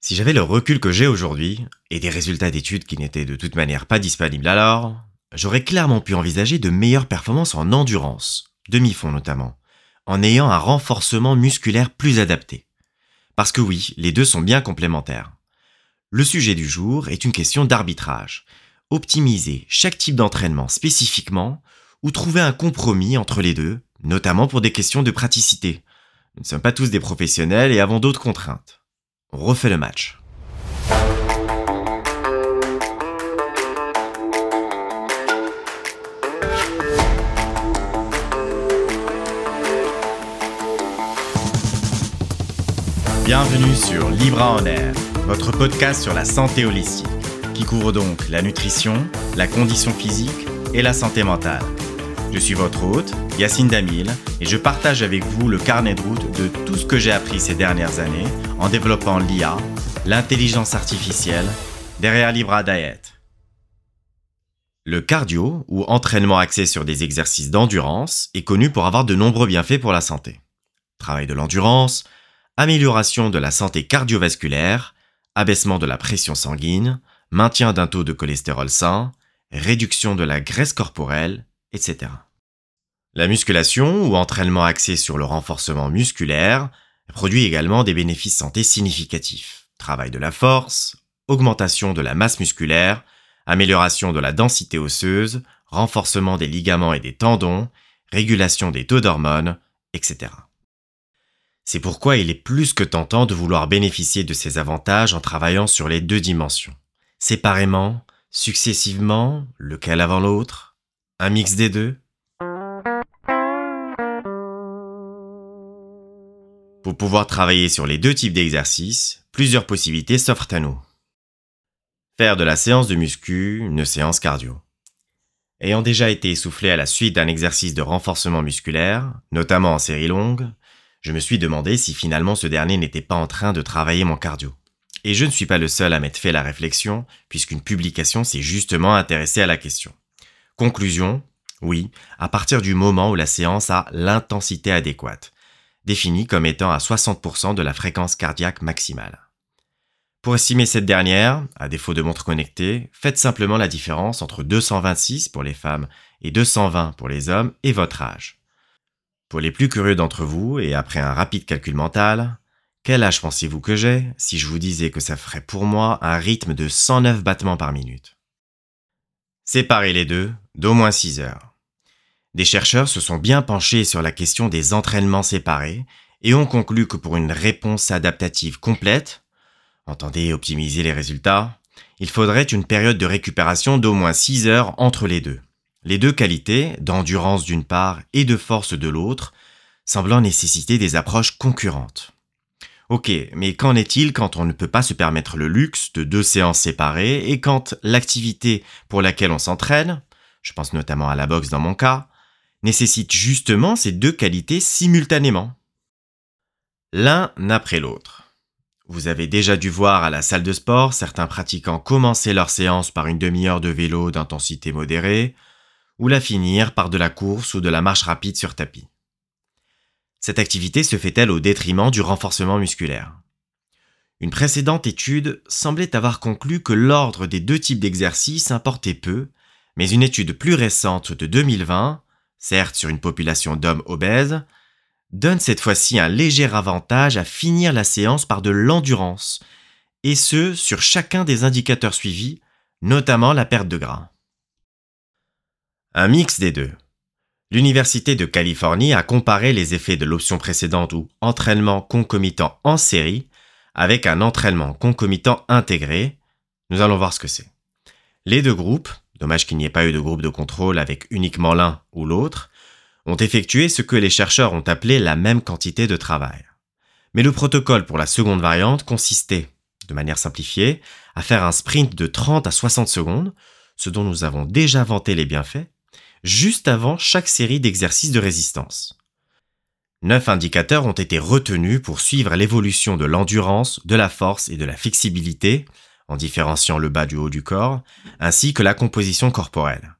Si j'avais le recul que j'ai aujourd'hui, et des résultats d'études qui n'étaient de toute manière pas disponibles alors, j'aurais clairement pu envisager de meilleures performances en endurance, demi-fond notamment, en ayant un renforcement musculaire plus adapté. Parce que oui, les deux sont bien complémentaires. Le sujet du jour est une question d'arbitrage. Optimiser chaque type d'entraînement spécifiquement ou trouver un compromis entre les deux, notamment pour des questions de praticité. Nous ne sommes pas tous des professionnels et avons d'autres contraintes. Refait le match. Bienvenue sur Libra en Air, votre podcast sur la santé holistique, qui couvre donc la nutrition, la condition physique et la santé mentale. Je suis votre hôte, Yacine Damil, et je partage avec vous le carnet de route de tout ce que j'ai appris ces dernières années en développant l'IA, l'intelligence artificielle, derrière Libra Diet. Le cardio, ou entraînement axé sur des exercices d'endurance, est connu pour avoir de nombreux bienfaits pour la santé. Travail de l'endurance, amélioration de la santé cardiovasculaire, abaissement de la pression sanguine, maintien d'un taux de cholestérol sain, réduction de la graisse corporelle, etc. La musculation ou entraînement axé sur le renforcement musculaire produit également des bénéfices santé significatifs. Travail de la force, augmentation de la masse musculaire, amélioration de la densité osseuse, renforcement des ligaments et des tendons, régulation des taux d'hormones, etc. C'est pourquoi il est plus que tentant de vouloir bénéficier de ces avantages en travaillant sur les deux dimensions. Séparément, successivement, lequel avant l'autre, un mix des deux? Pour pouvoir travailler sur les deux types d'exercices, plusieurs possibilités s'offrent à nous. Faire de la séance de muscu une séance cardio. Ayant déjà été essoufflé à la suite d'un exercice de renforcement musculaire, notamment en série longue, je me suis demandé si finalement ce dernier n'était pas en train de travailler mon cardio. Et je ne suis pas le seul à m'être fait la réflexion, puisqu'une publication s'est justement intéressée à la question. Conclusion, oui, à partir du moment où la séance a l'intensité adéquate, définie comme étant à 60% de la fréquence cardiaque maximale. Pour estimer cette dernière, à défaut de montre connectée, faites simplement la différence entre 226 pour les femmes et 220 pour les hommes et votre âge. Pour les plus curieux d'entre vous, et après un rapide calcul mental, quel âge pensez-vous que j'ai si je vous disais que ça ferait pour moi un rythme de 109 battements par minute? Séparez les deux d'au moins 6 heures. Des chercheurs se sont bien penchés sur la question des entraînements séparés et ont conclu que pour une réponse adaptative complète, entendez optimiser les résultats, il faudrait une période de récupération d'au moins 6 heures entre les deux. Les deux qualités, d'endurance d'une part et de force de l'autre, semblant nécessiter des approches concurrentes. Ok, mais qu'en est-il quand on ne peut pas se permettre le luxe de deux séances séparées et quand l'activité pour laquelle on s'entraîne, je pense notamment à la boxe dans mon cas, nécessite justement ces deux qualités simultanément L'un après l'autre. Vous avez déjà dû voir à la salle de sport certains pratiquants commencer leur séance par une demi-heure de vélo d'intensité modérée, ou la finir par de la course ou de la marche rapide sur tapis. Cette activité se fait-elle au détriment du renforcement musculaire? Une précédente étude semblait avoir conclu que l'ordre des deux types d'exercices importait peu, mais une étude plus récente de 2020, certes sur une population d'hommes obèses, donne cette fois-ci un léger avantage à finir la séance par de l'endurance, et ce sur chacun des indicateurs suivis, notamment la perte de gras. Un mix des deux. L'Université de Californie a comparé les effets de l'option précédente ou entraînement concomitant en série avec un entraînement concomitant intégré. Nous allons voir ce que c'est. Les deux groupes, dommage qu'il n'y ait pas eu de groupe de contrôle avec uniquement l'un ou l'autre, ont effectué ce que les chercheurs ont appelé la même quantité de travail. Mais le protocole pour la seconde variante consistait, de manière simplifiée, à faire un sprint de 30 à 60 secondes, ce dont nous avons déjà vanté les bienfaits, juste avant chaque série d'exercices de résistance. Neuf indicateurs ont été retenus pour suivre l'évolution de l'endurance, de la force et de la flexibilité, en différenciant le bas du haut du corps, ainsi que la composition corporelle.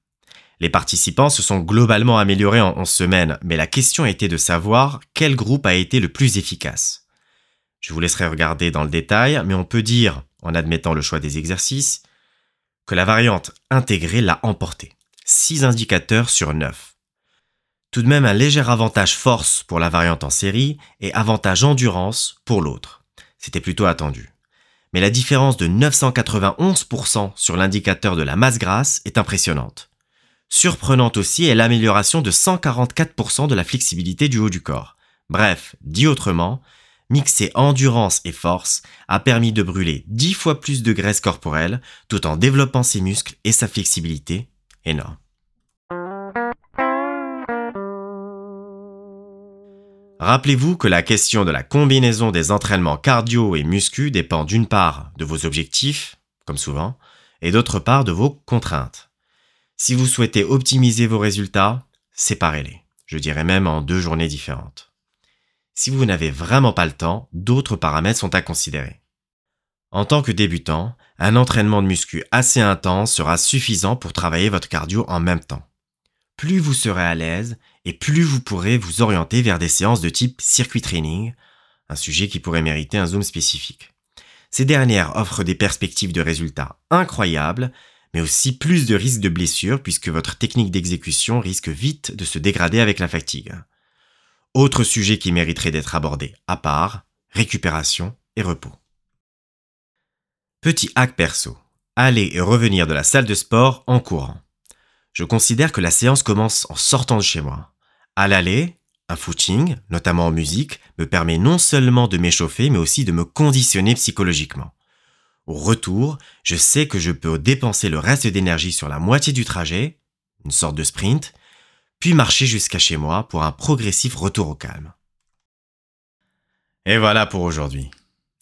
Les participants se sont globalement améliorés en 11 semaines, mais la question était de savoir quel groupe a été le plus efficace. Je vous laisserai regarder dans le détail, mais on peut dire, en admettant le choix des exercices, que la variante intégrée l'a emporté. 6 indicateurs sur 9. Tout de même un léger avantage force pour la variante en série et avantage endurance pour l'autre. C'était plutôt attendu. Mais la différence de 991% sur l'indicateur de la masse grasse est impressionnante. Surprenante aussi est l'amélioration de 144% de la flexibilité du haut du corps. Bref, dit autrement, mixer endurance et force a permis de brûler 10 fois plus de graisse corporelle tout en développant ses muscles et sa flexibilité. Énorme. Rappelez-vous que la question de la combinaison des entraînements cardio et muscu dépend d'une part de vos objectifs, comme souvent, et d'autre part de vos contraintes. Si vous souhaitez optimiser vos résultats, séparez-les, je dirais même en deux journées différentes. Si vous n'avez vraiment pas le temps, d'autres paramètres sont à considérer. En tant que débutant, un entraînement de muscu assez intense sera suffisant pour travailler votre cardio en même temps plus vous serez à l'aise et plus vous pourrez vous orienter vers des séances de type circuit training, un sujet qui pourrait mériter un zoom spécifique. Ces dernières offrent des perspectives de résultats incroyables, mais aussi plus de risques de blessure puisque votre technique d'exécution risque vite de se dégrader avec la fatigue. Autre sujet qui mériterait d'être abordé à part, récupération et repos. Petit hack perso. Aller et revenir de la salle de sport en courant. Je considère que la séance commence en sortant de chez moi. À l'aller, un footing, notamment en musique, me permet non seulement de m'échauffer, mais aussi de me conditionner psychologiquement. Au retour, je sais que je peux dépenser le reste d'énergie sur la moitié du trajet, une sorte de sprint, puis marcher jusqu'à chez moi pour un progressif retour au calme. Et voilà pour aujourd'hui.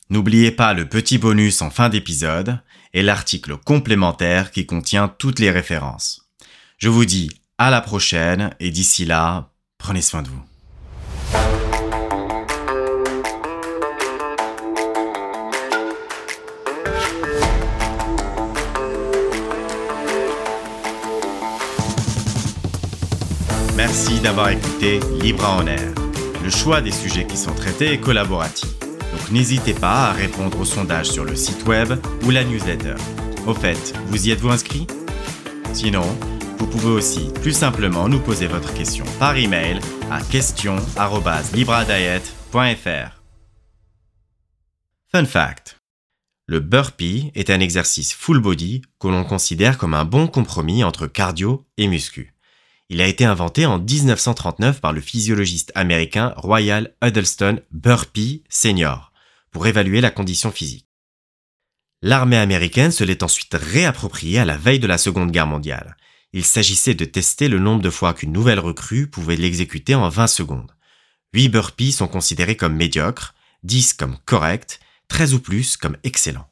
N'oubliez pas le petit bonus en fin d'épisode et l'article complémentaire qui contient toutes les références. Je vous dis à la prochaine et d'ici là, prenez soin de vous. Merci d'avoir écouté Libre en Air. Le choix des sujets qui sont traités est collaboratif. Donc n'hésitez pas à répondre au sondage sur le site web ou la newsletter. Au fait, vous y êtes-vous inscrit? Sinon, vous pouvez aussi plus simplement nous poser votre question par email à question@libradiet.fr. Fun fact. Le burpee est un exercice full body que l'on considère comme un bon compromis entre cardio et muscu. Il a été inventé en 1939 par le physiologiste américain Royal Huddleston Burpee Sr. pour évaluer la condition physique. L'armée américaine se l'est ensuite réapproprié à la veille de la Seconde Guerre mondiale il s'agissait de tester le nombre de fois qu'une nouvelle recrue pouvait l'exécuter en 20 secondes. 8 burpees sont considérés comme médiocres, 10 comme corrects, 13 ou plus comme excellents.